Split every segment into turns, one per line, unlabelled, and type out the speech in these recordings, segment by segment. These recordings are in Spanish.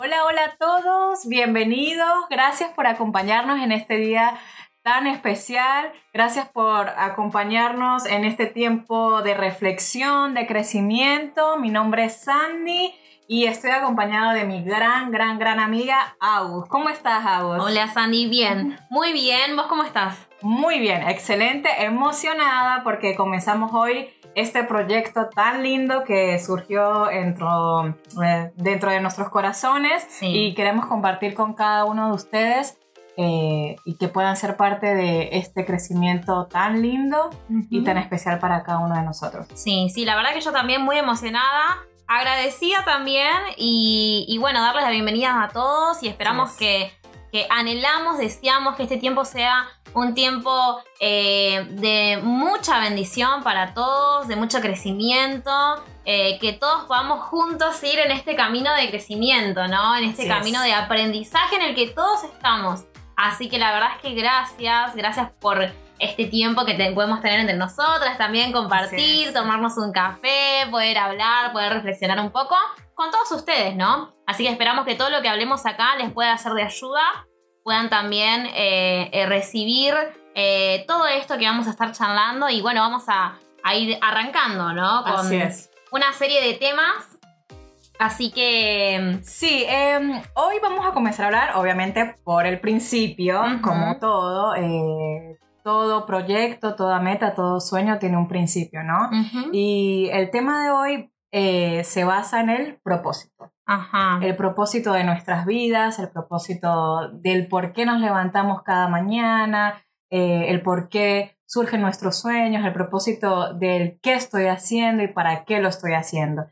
Hola, hola a todos, bienvenidos, gracias por acompañarnos en este día tan especial, gracias por acompañarnos en este tiempo de reflexión, de crecimiento. Mi nombre es Sandy y estoy acompañado de mi gran, gran, gran amiga Agus. ¿Cómo estás, Agus?
Hola, Sandy, bien, muy bien, ¿vos cómo estás?
Muy bien, excelente, emocionada porque comenzamos hoy este proyecto tan lindo que surgió dentro, eh, dentro de nuestros corazones y queremos compartir con cada uno de ustedes eh, y que puedan ser parte de este crecimiento tan lindo y tan especial para cada uno de nosotros.
Sí, sí, la verdad que yo también muy emocionada, agradecida también y, bueno, darles la bienvenida a todos y esperamos que, que anhelamos, deseamos que este tiempo sea un tiempo eh, de mucha bendición para todos, de mucho crecimiento, eh, que todos podamos juntos ir en este camino de crecimiento, ¿no? En este camino de aprendizaje en el que todos estamos. Así que la verdad es que gracias, gracias por este tiempo que podemos tener entre nosotras, también compartir, tomarnos un café, poder hablar, poder reflexionar un poco con todos ustedes, ¿no? Así que esperamos que todo lo que hablemos acá les pueda ser de ayuda puedan también eh, eh, recibir eh, todo esto que vamos a estar charlando y bueno, vamos a, ir arrancando, ¿no?
Con
una serie de temas. Así que...
Sí, em, hoy vamos a comenzar a hablar, obviamente, por el principio, como todo. todo proyecto, toda meta, todo sueño tiene un principio, ¿no? Y el tema de hoy se basa en el propósito el propósito de nuestras vidas, el propósito del por qué nos levantamos cada mañana, eh, el por qué surgen nuestros sueños, el propósito del qué estoy haciendo y para qué lo estoy haciendo.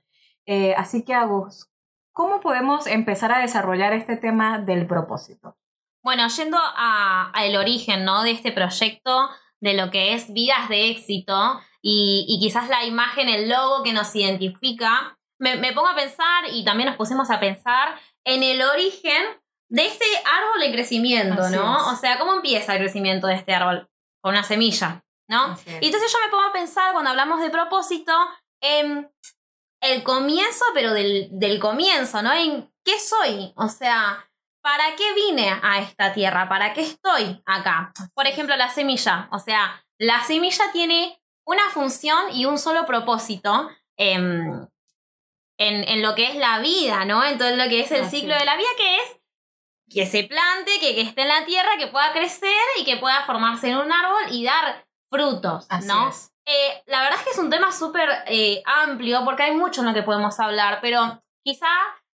Eh, así que, Agus, ¿cómo podemos empezar a desarrollar este tema del propósito?
Bueno, yendo al origen ¿no? de este proyecto, de lo que es vidas de éxito y, y quizás la imagen, el logo que nos identifica, me, pongo a pensar y también nos pusimos a pensar en el origen de este árbol de crecimiento, ¿no? O sea, ¿cómo empieza el crecimiento de este árbol? Con una semilla, ¿no? Y entonces yo me pongo a pensar cuando hablamos de propósito en el comienzo, pero del, del comienzo, ¿no? En qué soy, o sea, ¿para qué vine a esta tierra? ¿Para qué estoy acá? Por ejemplo, la semilla, o sea, la semilla tiene una función y un solo propósito. Eh, en, lo que es la vida, ¿no? En todo lo que es el ciclo de la vida, que es que se plante, que, esté en la tierra, que pueda crecer y que pueda formarse en un árbol y dar frutos, ¿no? Eh, la verdad es que es un tema súper eh, amplio porque hay mucho en lo que podemos hablar, pero quizá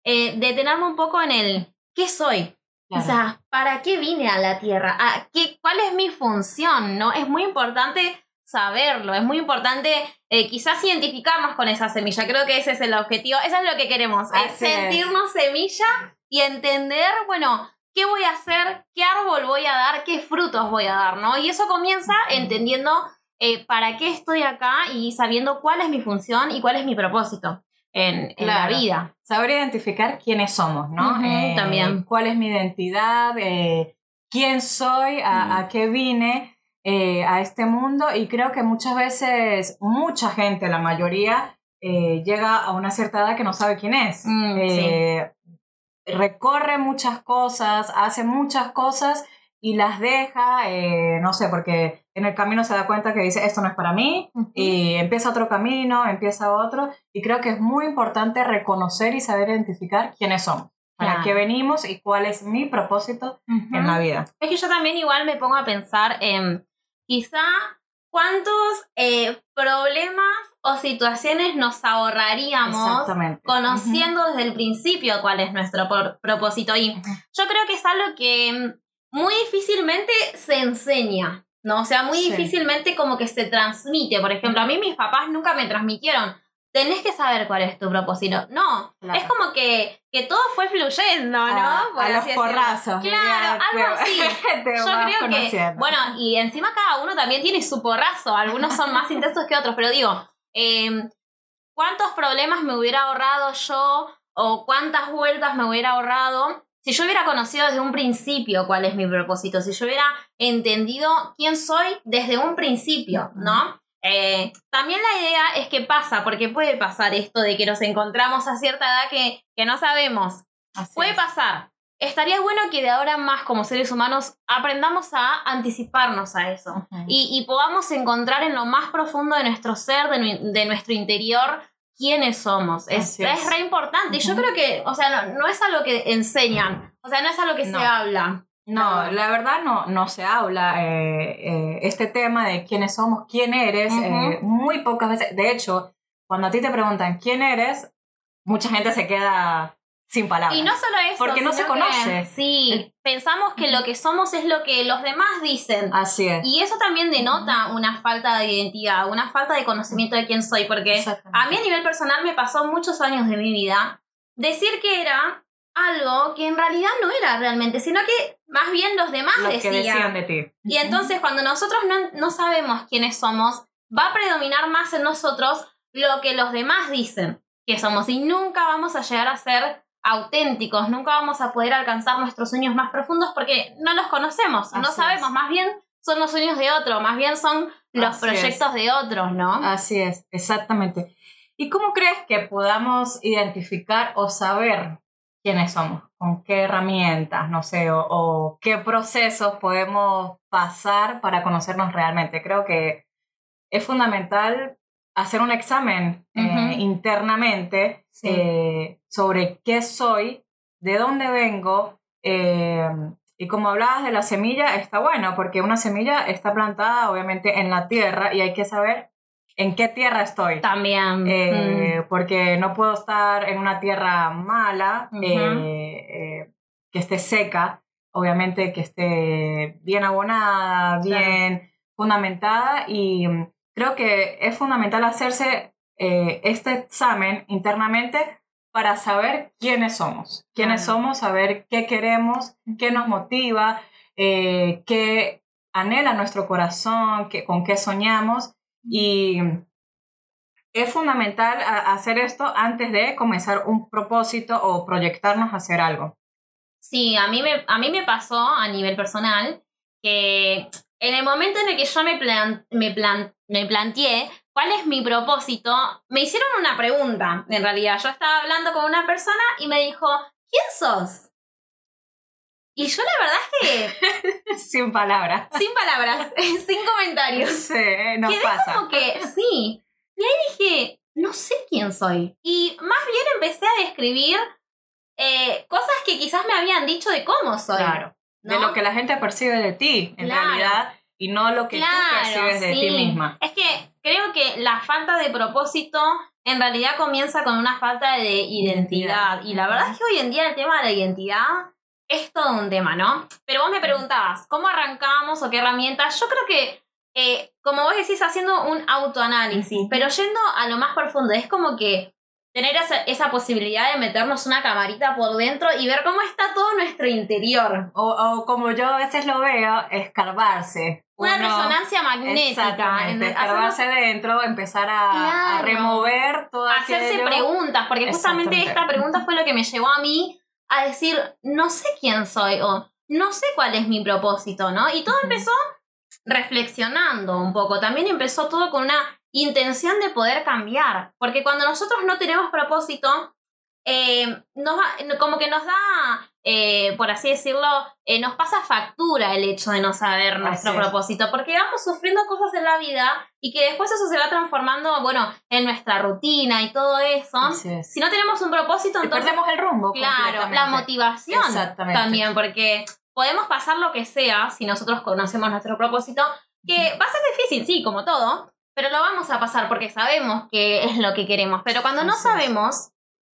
eh, detenerme un poco en el ¿qué soy? O sea, ¿para qué vine a la tierra? ¿A qué, ¿Cuál es mi función? ¿No? Es muy importante saberlo, es muy importante eh, quizás identificarnos con esa semilla, creo que ese es el objetivo, eso es lo que queremos, es sentirnos semilla y entender, bueno, qué voy a hacer, qué árbol voy a dar, qué frutos voy a dar, ¿no? Y eso comienza entendiendo eh, para qué estoy acá y sabiendo cuál es mi función y cuál es mi propósito. En, la vida.
Saber identificar quiénes somos, ¿no?
Eh, también.
¿Cuál es mi identidad? ¿Quién soy? ¿A qué vine? Eh, a este mundo y creo que muchas veces, mucha gente, la mayoría, eh, llega a una cierta edad que no sabe quién es. Mm, eh, recorre muchas cosas, hace muchas cosas y las deja, no sé, porque en el camino se da cuenta que dice, esto no es para mí, y empieza otro camino, empieza otro, y creo que es muy importante reconocer y saber identificar quiénes somos para qué venimos y cuál es mi propósito en la vida.
Es que yo también igual me pongo a pensar en quizá cuántos eh, problemas o situaciones nos ahorraríamos conociendo desde el principio cuál es nuestro propósito. Y yo creo que es algo que muy difícilmente se enseña, ¿no? O sea, muy difícilmente como que se transmite. Por ejemplo, a mí mis papás nunca me transmitieron tenés que saber cuál es tu propósito. No, es como que, que todo fue fluyendo, ¿no?
Ah, a los porrazos.
Claro, algo así. Yo creo que, bueno, y encima cada uno también tiene su porrazo. Algunos son más intensos que otros, pero digo, em, ¿cuántos problemas me hubiera ahorrado yo o cuántas vueltas me hubiera ahorrado si yo hubiera conocido desde un principio cuál es mi propósito, si yo hubiera entendido quién soy desde un principio, ¿no? Eh, también la idea es que pasa, porque puede pasar esto de que nos encontramos a cierta edad que, que no sabemos Puede pasar. Estaría bueno que de ahora más como seres humanos aprendamos a anticiparnos a eso y, podamos encontrar en lo más profundo de nuestro ser, de, nuestro interior, quiénes somos. Es, es. re importante. Y yo creo que, o sea, no, es algo que enseñan, o sea, no es algo que se habla.
No, la verdad no, no se habla eh, eh, este tema de quiénes somos, quién eres, eh, muy pocas veces. De hecho, cuando a ti te preguntan quién eres, mucha gente se queda sin palabras.
Y no solo eso.
Porque no se conoce.
sí, pensamos que lo que somos es lo que los demás dicen.
Así es.
Y eso también denota una falta de identidad, una falta de conocimiento de quién soy. Porque a mí a nivel personal me pasó muchos años de mi vida decir que era algo que en realidad no era realmente, sino que más bien los demás
decían. de ti.
Y entonces cuando nosotros no, no sabemos quiénes somos, va a predominar más en nosotros lo que los demás dicen que somos y nunca vamos a llegar a ser auténticos, nunca vamos a poder alcanzar nuestros sueños más profundos porque no los conocemos, no sabemos, más bien son los sueños de otro, más bien son los proyectos de otros, ¿no?
Así es, exactamente. ¿Y cómo crees que podamos identificar o saber quiénes somos? ¿Con qué herramientas, no sé, o, qué procesos podemos pasar para conocernos realmente? Creo que es fundamental hacer un examen eh, internamente eh, sobre qué soy, de dónde vengo. Eh, y como hablabas de la semilla, está bueno, porque una semilla está plantada obviamente en la tierra y hay que saber en qué tierra estoy.
También.
Mm. Porque no puedo estar en una tierra mala, que esté seca, obviamente que esté bien abonada, bien fundamentada y creo que es fundamental hacerse eh, este examen internamente para saber quiénes somos, quiénes somos, saber qué queremos, qué nos motiva, eh, qué anhela nuestro corazón, qué, con qué soñamos. Y es fundamental hacer esto antes de comenzar un propósito o proyectarnos a hacer algo.
Sí, a mí me, a mí me pasó a nivel personal que en el momento en el que yo me, me, me planteé cuál es mi propósito, me hicieron una pregunta, en realidad. Yo estaba hablando con una persona y me dijo, ¿quién sos? Y yo la verdad es
que... sin palabras.
Sin palabras, sin comentarios.
Sí, no pasa.
como que, sí. Y ahí dije, no sé quién soy. Y más bien empecé a describir eh, cosas que quizás me habían dicho de cómo soy.
Claro de lo que la gente percibe de ti, en realidad, y no lo que tú percibes de ti misma.
Es que creo que la falta de propósito en realidad comienza con una falta de identidad. Y la verdad es que hoy en día el tema de la identidad es todo un tema, ¿no? Pero vos me preguntabas, ¿cómo arrancamos o qué herramientas? Yo creo que, eh, como vos decís, haciendo un autoanálisis, pero yendo a lo más profundo, es como que tener esa, posibilidad de meternos una camarita por dentro y ver cómo está todo nuestro interior.
O, como yo a veces lo veo, escarbarse.
Una resonancia magnética.
escarbarse dentro, empezar a, remover todo
Hacerse preguntas, porque justamente esta pregunta fue lo que me llevó a mí a decir, no sé quién soy o no sé cuál es mi propósito, ¿no? Y todo empezó reflexionando un poco. También empezó todo con una intención de poder cambiar. Porque cuando nosotros no tenemos propósito, eh, nos como que nos da, eh, por así decirlo, eh, nos pasa factura el hecho de no saber nuestro propósito, porque vamos sufriendo cosas en la vida y que después eso se va transformando, bueno, en nuestra rutina y todo eso. Si no tenemos un propósito, entonces...
Perdemos el rumbo.
Claro, la motivación también, porque podemos pasar lo que sea si nosotros conocemos nuestro propósito, que va a ser difícil, sí, como todo, pero lo vamos a pasar porque sabemos que es lo que queremos. Pero cuando no sabemos,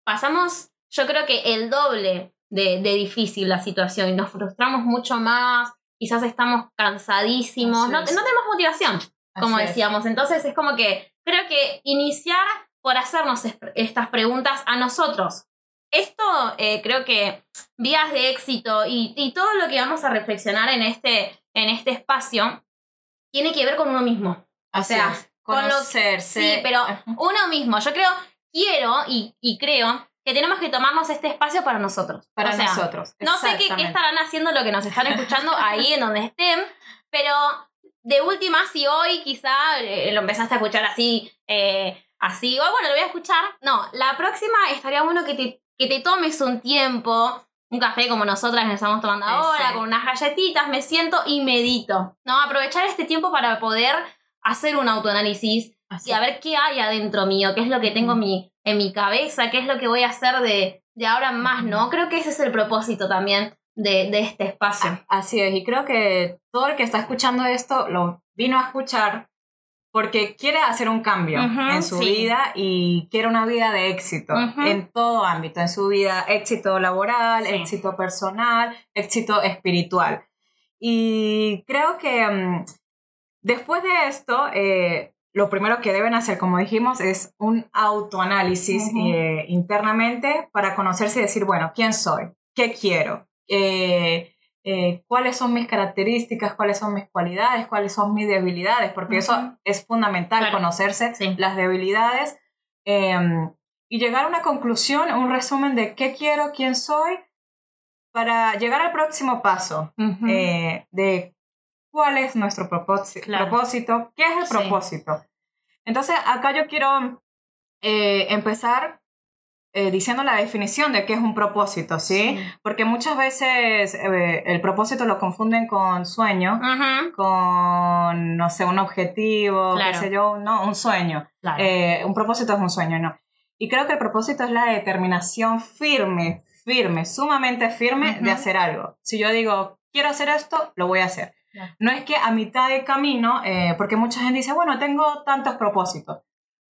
pasamos, yo creo que el doble de, difícil la situación y nos frustramos mucho más, quizás estamos cansadísimos, no, tenemos motivación, como decíamos. Entonces es como que creo que iniciar por hacernos estas preguntas a nosotros. Esto eh, creo que vías de éxito y, y, todo lo que vamos a reflexionar en este, en este espacio tiene que ver con uno mismo. O sea,
conocerse.
sí, pero uno mismo. Yo creo, quiero y, y, creo que tenemos que tomarnos este espacio para nosotros.
Para nosotros.
No sé qué, estarán haciendo lo que nos están escuchando ahí en donde estén, pero de última, si hoy quizá eh, lo empezaste a escuchar así, eh, así, o bueno, lo voy a escuchar. No, la próxima estaría bueno que te que te tomes un tiempo, un café como nosotras nos estamos tomando ahora, con unas galletitas, me siento y medito, ¿no? Aprovechar este tiempo para poder hacer un autoanálisis y a ver qué hay adentro mío, qué es lo que tengo mi, en mi cabeza, qué es lo que voy a hacer de, de ahora en más, ¿no? Creo que ese es el propósito también de, de, este espacio.
Así es, y creo que todo el que está escuchando esto lo vino a escuchar porque quiere hacer un cambio en su vida y quiere una vida de éxito en todo ámbito, en su vida, éxito laboral, éxito personal, éxito espiritual. Y creo que mm, después de esto, eh, lo primero que deben hacer, como dijimos, es un autoanálisis eh, internamente para conocerse y decir, bueno, ¿quién soy? ¿Qué quiero? Eh, eh, cuáles son mis características, cuáles son mis cualidades, cuáles son mis debilidades, porque eso es fundamental, conocerse las debilidades em, y llegar a una conclusión, un resumen de qué quiero, quién soy, para llegar al próximo paso de cuál es nuestro propósito, qué es el propósito. Entonces, acá yo quiero eh, empezar eh, diciendo la definición de qué es un propósito, ¿sí? Porque muchas veces eh, el propósito lo confunden con sueño, con, no sé, un objetivo, qué sé yo, no, un sueño. Eh, un propósito es un sueño, no. Y creo que el propósito es la determinación firme, firme, sumamente firme de hacer algo. Si yo digo, quiero hacer esto, lo voy a hacer. No es que a mitad de camino, porque mucha gente dice, bueno, tengo tantos propósitos.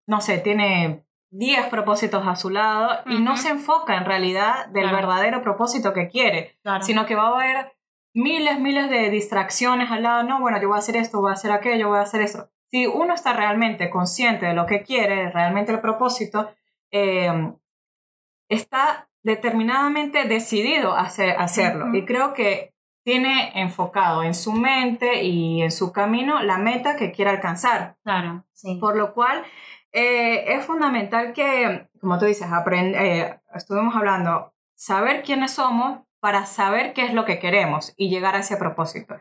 No sé, tiene 10 propósitos a su lado y no se enfoca en realidad del verdadero propósito que quiere, sino que va a haber miles, miles de distracciones al lado, no, bueno, yo voy a hacer esto, voy a hacer aquello, voy a hacer esto. Si uno está realmente consciente de lo que quiere, realmente el propósito, em, está determinadamente decidido a hacer, hacerlo. Y creo que tiene enfocado en su mente y en su camino la meta que quiere alcanzar.
Claro, sí.
Por lo cual, eh, es fundamental que, como tú dices, eh, estuvimos hablando, saber quiénes somos para saber qué es lo que queremos y llegar a ese propósito.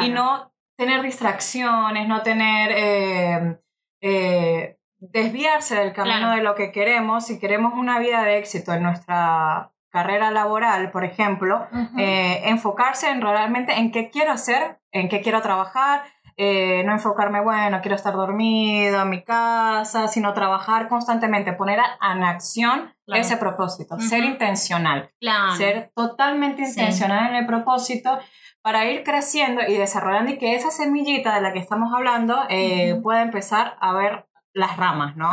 Y no tener distracciones, no tener... Eh, desviarse del camino de lo que queremos. Si queremos una vida de éxito en nuestra carrera laboral, por ejemplo, enfocarse en realmente en qué quiero hacer, en qué quiero trabajar, eh, no enfocarme, bueno, quiero estar dormido en mi casa, sino trabajar constantemente, poner en acción ese propósito, ser intencional, ser totalmente intencional en el propósito para ir creciendo y desarrollando y que esa semillita de la que estamos hablando eh, pueda empezar a ver las ramas, ¿no?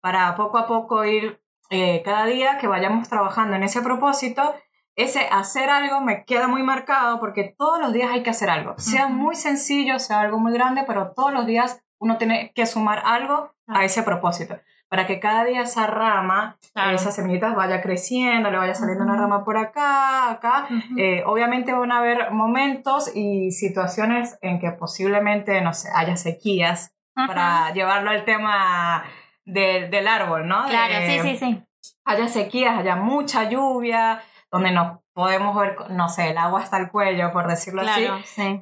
Para poco a poco ir eh, cada día que vayamos trabajando en ese propósito, ese hacer algo me queda muy marcado porque todos los días hay que hacer algo. Sea muy sencillo, sea algo muy grande, pero todos los días uno tiene que sumar algo a ese propósito. Para que cada día esa rama, esas semillitas vaya creciendo, le vaya saliendo una rama por acá, acá. Eh, obviamente van a haber momentos y situaciones en que posiblemente, no sé, haya sequías para llevarlo al tema del árbol, ¿no?
Claro, sí, sí, sí.
Haya sequías, haya mucha lluvia, donde no podemos ver, no sé, el agua hasta el cuello, por decirlo así.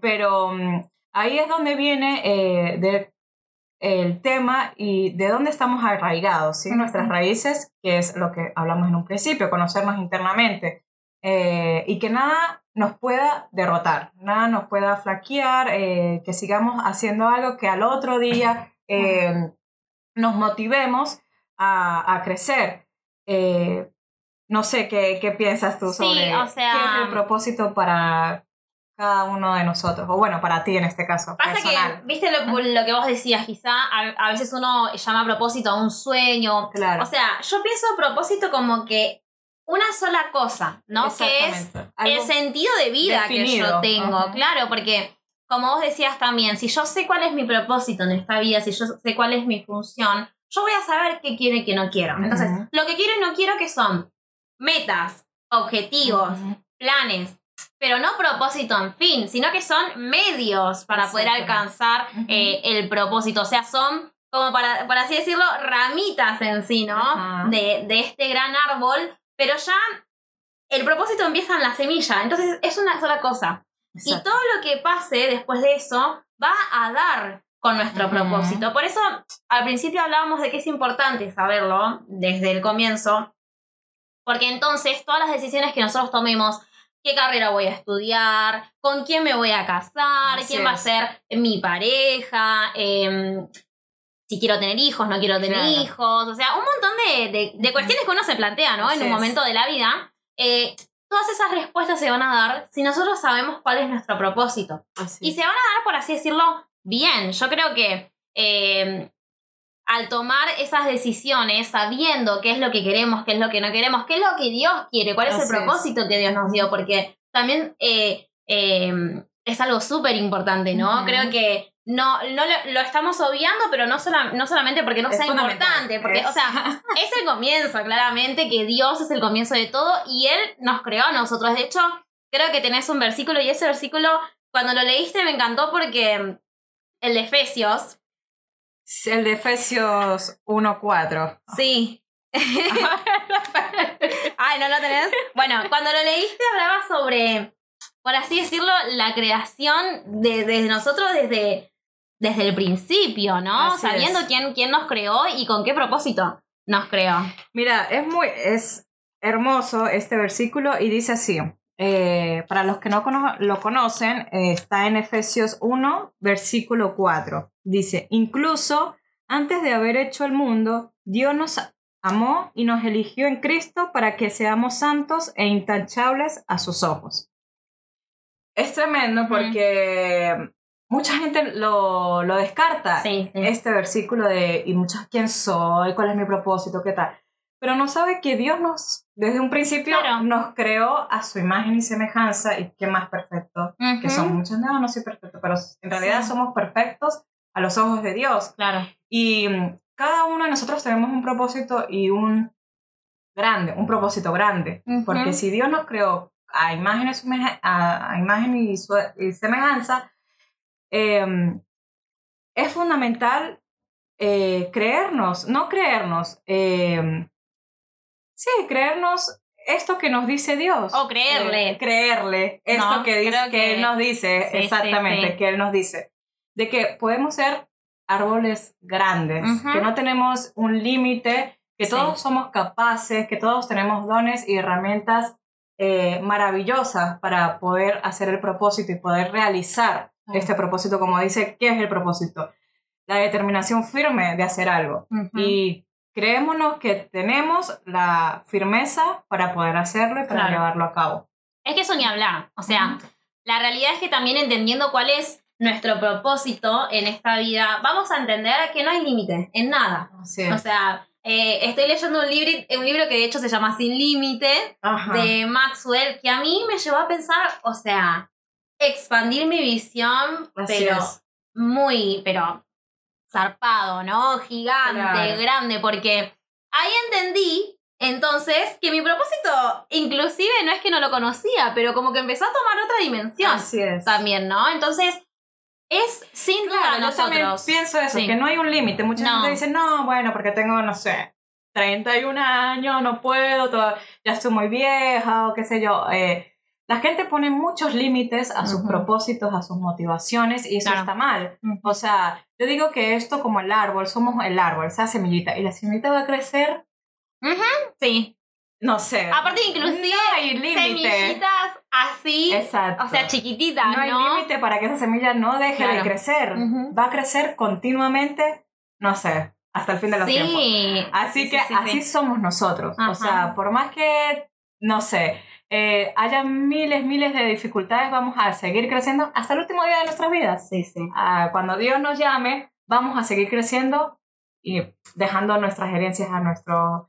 Pero mm, ahí es donde viene eh, el tema y de dónde estamos arraigados, ¿sí? Nuestras raíces, que es lo que hablamos en un principio, conocernos internamente. Eh, y que nada nos pueda derrotar, nada nos pueda flaquear, eh, que sigamos haciendo algo que al otro día nos motivemos a, a crecer. No sé qué, qué piensas tú sobre qué es el propósito para cada uno de nosotros, o bueno, para ti en este caso.
Pasa que, viste lo, lo, que vos decías, quizá a, veces uno llama propósito a un sueño. Claro. O sea, yo pienso propósito como que una sola cosa, ¿no? Que es el sentido de vida que yo tengo, claro, porque como vos decías también, si yo sé cuál es mi propósito en esta vida, si yo sé cuál es mi función, yo voy a saber qué quiero y qué no quiero. Entonces, lo que quiero y no quiero que son metas, objetivos, planes, pero no propósito en fin, sino que son medios para poder alcanzar eh, el propósito. O sea, son como para, para así decirlo, ramitas en sí, ¿no? De, de, este gran árbol, pero ya el propósito empieza en la semilla, entonces es una sola cosa. Y todo lo que pase después de eso va a dar con nuestro propósito. Por eso al principio hablábamos de que es importante saberlo desde el comienzo, Porque entonces todas las decisiones que nosotros tomemos, qué carrera voy a estudiar, con quién me voy a casar, quién va a ser mi pareja, em, si quiero tener hijos, no quiero tener hijos, o sea, un montón de, de, cuestiones que uno se plantea, ¿no? en un momento de la vida. Eh, todas esas respuestas se van a dar si nosotros sabemos cuál es nuestro propósito. Y se van a dar, por así decirlo, bien. Yo creo que em, al tomar esas decisiones, sabiendo qué es lo que queremos, qué es lo que no queremos, qué es lo que Dios quiere, cuál es el propósito que Dios nos dio, porque también eh, em, es algo súper importante, ¿no? Creo que no, no lo, estamos obviando, pero no, no solamente porque no sea importante, porque, o sea, es el comienzo, claramente, que Dios es el comienzo de todo y Él nos creó a nosotros. De hecho, creo que tenés un versículo y ese versículo, cuando lo leíste, me encantó porque el de Efesios.
El de Efesios 1.4.
Sí. Ay, ¿no lo tenés? Bueno, cuando lo leíste hablaba sobre, por así decirlo, la creación de, desde nosotros desde desde el principio, ¿no? Sabiendo quién, quién nos creó y con qué propósito nos creó.
Mira, es muy, es hermoso este versículo y dice así. Eh, para los que no lo conocen, eh, está en Efesios 1, versículo 4. Dice, incluso antes de haber hecho el mundo, Dios nos amó y nos eligió en Cristo para que seamos santos e intachables a sus ojos. Es tremendo porque mucha gente lo, lo descarta, este versículo de, y muchas, ¿quién soy? ¿Cuál es mi propósito? ¿Qué tal? Pero no sabe que Dios nos, desde un principio, nos creó a su imagen y semejanza, y qué más perfecto, que somos muchos, no, no soy perfecto, pero en realidad somos perfectos a los ojos de Dios.
Claro.
Y mm, cada uno de nosotros tenemos un propósito y un grande, un propósito grande, porque si Dios nos creó a imagen y, a, imagen y semejanza, Em, es fundamental eh, creernos, no creernos, em, sí, creernos esto que nos dice Dios.
O creerle.
Eh, creerle esto que, dice, que, Él nos dice, exactamente, que Él nos dice. De que podemos ser árboles grandes, que no tenemos un límite, que todos somos capaces, que todos tenemos dones y herramientas eh, maravillosas para poder hacer el propósito y poder realizar este propósito, como dice, ¿qué es el propósito? La determinación firme de hacer algo. Y creémonos que tenemos la firmeza para poder hacerlo y para llevarlo a cabo.
Es que eso ni hablar. O sea, la realidad es que también entendiendo cuál es nuestro propósito en esta vida, vamos a entender que no hay límite en nada. O sea, eh, estoy leyendo un, libro, un libro que de hecho se llama Sin Límite de Maxwell, que a mí me llevó a pensar, o sea, expandir mi visión, pero muy, pero zarpado, ¿no? Gigante, grande, porque ahí entendí entonces que mi propósito inclusive no es que no lo conocía, pero como que empezó a tomar otra dimensión
Así es.
también, ¿no? Entonces es sin duda nosotros.
pienso eso, que no hay un límite. Mucha gente dice, no, bueno, porque tengo, no sé, 31 años, no puedo, ya estoy muy vieja o qué sé yo. Eh, la gente pone muchos límites a sus propósitos, a sus motivaciones y eso está mal. O sea, yo digo que esto como el árbol, somos el árbol, esa semillita y la semillita va a crecer.
Sí.
No sé.
Aparte, inclusive no hay semillitas así, Exacto. o sea, chiquititas.
No hay límite para que esa semilla no deje de crecer. Va a crecer continuamente, no sé, hasta el fin de los tiempos. Así que así somos nosotros. O sea, por más que, no sé, eh, haya miles, miles de dificultades, vamos a seguir creciendo hasta el último día de nuestras vidas.
Sí, sí.
Ah, cuando Dios nos llame, vamos a seguir creciendo y dejando nuestras herencias a nuestros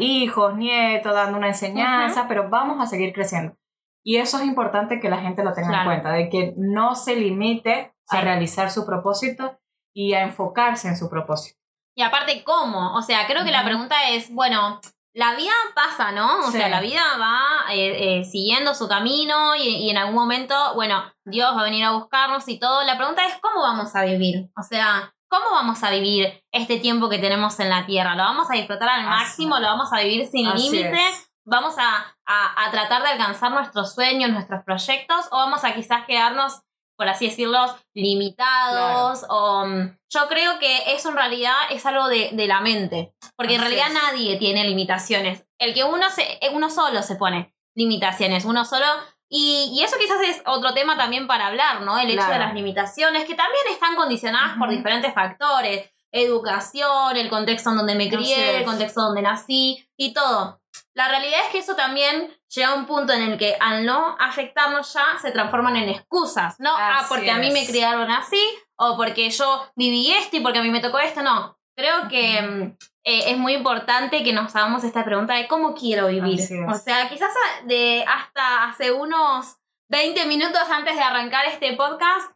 hijos, nietos, dando una enseñanza, pero vamos a seguir creciendo. Y eso es importante que la gente lo tenga en cuenta, de que no se limite a realizar su propósito y a enfocarse en su propósito.
Y aparte, ¿cómo? O sea, creo que la pregunta es, bueno, la vida pasa, ¿no? O sea, la vida va eh, eh, siguiendo su camino y, en algún momento, bueno, Dios va a venir a buscarnos y todo. La pregunta es, ¿cómo vamos a vivir? O sea, ¿cómo vamos a vivir este tiempo que tenemos en la Tierra? ¿Lo vamos a disfrutar al máximo? ¿Lo vamos a vivir sin límites? ¿Vamos a, a, tratar de alcanzar nuestros sueños, nuestros proyectos? ¿O vamos a quizás quedarnos por así decirlo, limitados. O, mm, yo creo que eso en realidad es algo de, la mente. Porque en realidad nadie tiene limitaciones. El que uno, se, uno solo se pone limitaciones, uno solo y, eso quizás es otro tema también para hablar, ¿no? El hecho de las limitaciones, que también están condicionadas por diferentes factores. Educación, el contexto en donde me crié, el contexto donde nací y todo. La realidad es que eso también llega a un punto en el que al no afectarnos ya se transforman en excusas, ¿no? ah, porque a mí me criaron así, o porque yo viví esto y porque a mí me tocó esto, no. Creo que mm, eh, es muy importante que nos hagamos esta pregunta de cómo quiero vivir. O sea, quizás de hasta hace unos 20 minutos antes de arrancar este podcast,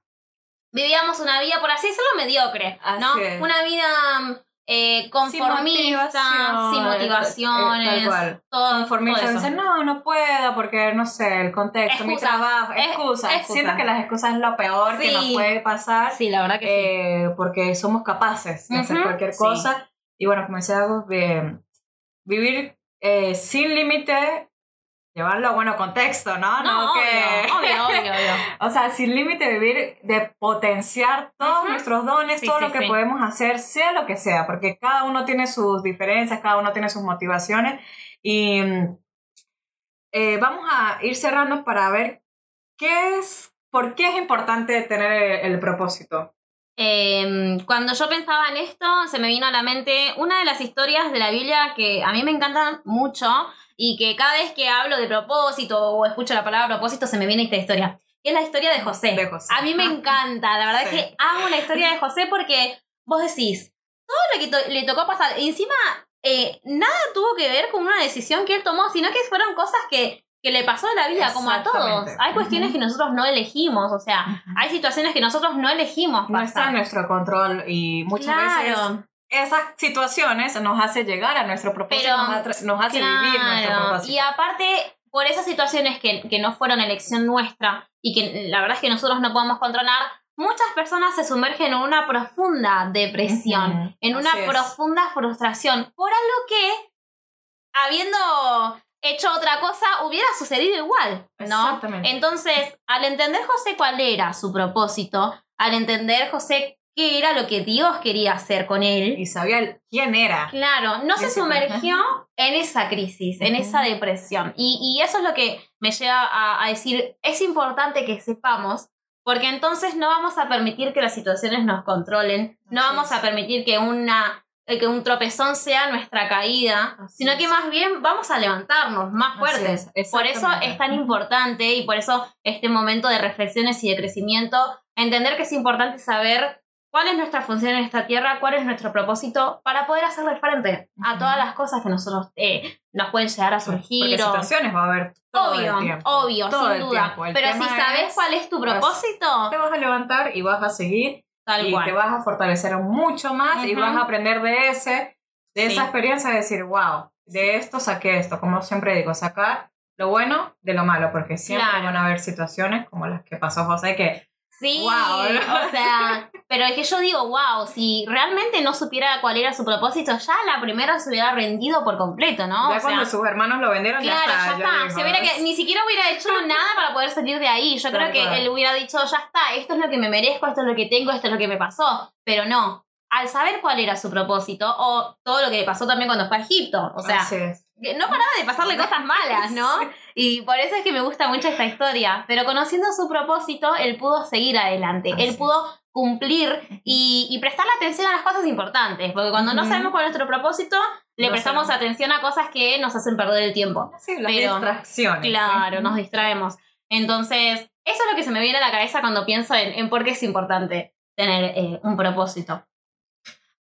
vivíamos una vida, por así decirlo, mediocre, ¿no? Una vida eh, conformista, sin, motivaciones,
eh, todo, conformista. no, no puedo porque, no sé, el contexto, mi trabajo, excusas. Siento que las excusas es lo peor que nos puede pasar.
Sí, la verdad que
sí. Porque somos capaces de hacer cualquier cosa. Y bueno, como decía algo, de vivir eh, sin límite llevarlo a bueno contexto, ¿no?
No, obvio, obvio, obvio,
o sea, sin límite vivir, de potenciar todos nuestros dones, todo lo que podemos hacer, sea lo que sea, porque cada uno tiene sus diferencias, cada uno tiene sus motivaciones y eh, vamos a ir cerrando para ver qué es, por qué es importante tener el, propósito.
Em, cuando yo pensaba en esto, se me vino a la mente una de las historias de la Biblia que a mí me encantan mucho, y que cada vez que hablo de propósito o escucho la palabra propósito se me viene esta historia. es la historia de José. A mí me encanta, la verdad es que amo la historia de José porque vos decís, todo lo que le tocó pasar, y encima eh, nada tuvo que ver con una decisión que él tomó, sino que fueron cosas que, que le pasó en la vida, como a todos. Hay cuestiones que nosotros no elegimos, o sea, hay situaciones que nosotros no elegimos.
No está en nuestro control y muchas veces esas situaciones nos hace llegar a nuestro propósito, nos, hace vivir nuestro propósito.
Y aparte, por esas situaciones que, que, no fueron elección nuestra y que la verdad es que nosotros no podemos controlar, muchas personas se sumergen en una profunda depresión, en una profunda frustración por algo que, habiendo hecho otra cosa, hubiera sucedido igual, ¿no? Entonces, al entender José cuál era su propósito, al entender José qué era lo que Dios quería hacer con él.
Y sabía quién era.
Claro, no se sumergió en esa crisis, en esa depresión. Y, eso es lo que me lleva a, decir, es importante que sepamos, porque entonces no vamos a permitir que las situaciones nos controlen, no vamos a permitir que una que un tropezón sea nuestra caída, sino que más bien vamos a levantarnos más fuertes. por eso es tan importante y por eso este momento de reflexiones y de crecimiento, entender que es importante saber cuál es nuestra función en esta tierra, cuál es nuestro propósito para poder hacerle frente a todas las cosas que nosotros eh, nos pueden llegar a surgir.
Porque situaciones va a haber
todo obvio, el tiempo. Obvio, sin duda. Pero si sabes cuál es tu propósito,
te vas a levantar y vas a seguir Tal y te vas a fortalecer mucho más y vas a aprender de ese, de esa experiencia de decir, wow, de esto saqué esto. Como siempre digo, sacar lo bueno de lo malo, porque siempre van a haber situaciones como las que pasó José que
Sí, o sea, pero es que yo digo, wow, si realmente no supiera cuál era su propósito, ya la primera se hubiera rendido por completo, ¿no?
Ya cuando sus hermanos lo vendieron,
claro,
ya
está. se hubiera que ni siquiera hubiera hecho nada para poder salir de ahí. Yo creo que él hubiera dicho, ya está, esto es lo que me merezco, esto es lo que tengo, esto es lo que me pasó. Pero no, al saber cuál era su propósito, o todo lo que le pasó también cuando fue a Egipto, o sea, no paraba de pasarle cosas malas, ¿no? Y por eso es que me gusta mucho esta historia. Pero conociendo su propósito, él pudo seguir adelante. él pudo cumplir y, prestarle atención a las cosas importantes. Porque cuando no sabemos cuál es nuestro propósito, le prestamos atención a cosas que nos hacen perder el tiempo.
Sí, las distracciones.
Claro, nos distraemos. Entonces, eso es lo que se me viene a la cabeza cuando pienso en, por qué es importante tener eh, un propósito.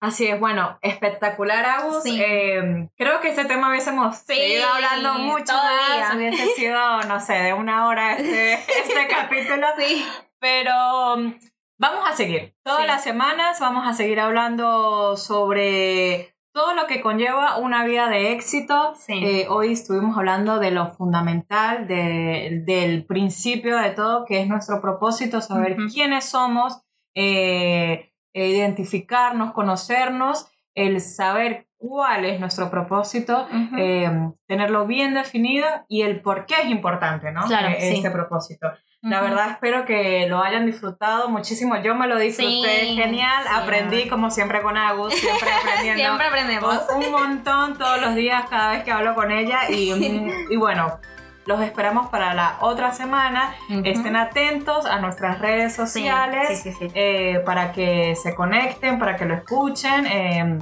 Así es, bueno, espectacular, Agus. Em, creo que ese tema hubiésemos seguido hablando mucho más. Hubiese sido, no sé, de una hora este, este capítulo. Sí. Pero um, vamos a seguir. Todas las semanas vamos a seguir hablando sobre todo lo que conlleva una vida de éxito. Eh, hoy estuvimos hablando de lo fundamental, del principio de todo, que es nuestro propósito, saber quiénes somos. Eh, identificarnos, conocernos, el saber cuál es nuestro propósito, em, tenerlo bien definido y el por qué es importante, ¿no?
Claro,
eh, este propósito. La verdad espero que lo hayan disfrutado muchísimo. Yo me lo disfruté genial. Aprendí como siempre con Agus, siempre aprendiendo.
siempre aprendemos.
Un montón todos los días cada vez que hablo con ella y, y bueno, los esperamos para la otra semana. Estén atentos a nuestras redes sociales eh, para que se conecten, para que lo escuchen. Eh,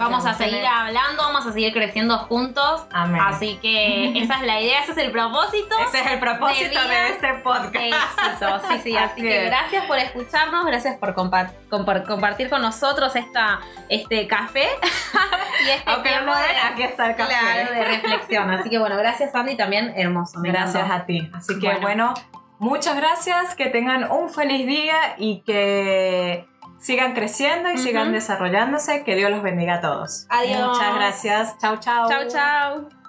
Vamos a seguir hablando, vamos a seguir creciendo juntos.
Amén.
Así que esa es la idea, ese es el propósito.
Ese es el propósito de, este podcast.
Sí, sí. Así, que gracias por escucharnos, gracias por, compartir con nosotros esta, este café.
y este Aunque no aquí está el café.
Claro, de reflexión. Así que bueno, gracias Andy, también hermoso.
gracias a ti. Así que bueno, muchas gracias, que tengan un feliz día y que sigan creciendo y sigan desarrollándose. Que Dios los bendiga a todos.
Adiós.
Muchas gracias. Chao, chao.
Chao, chao.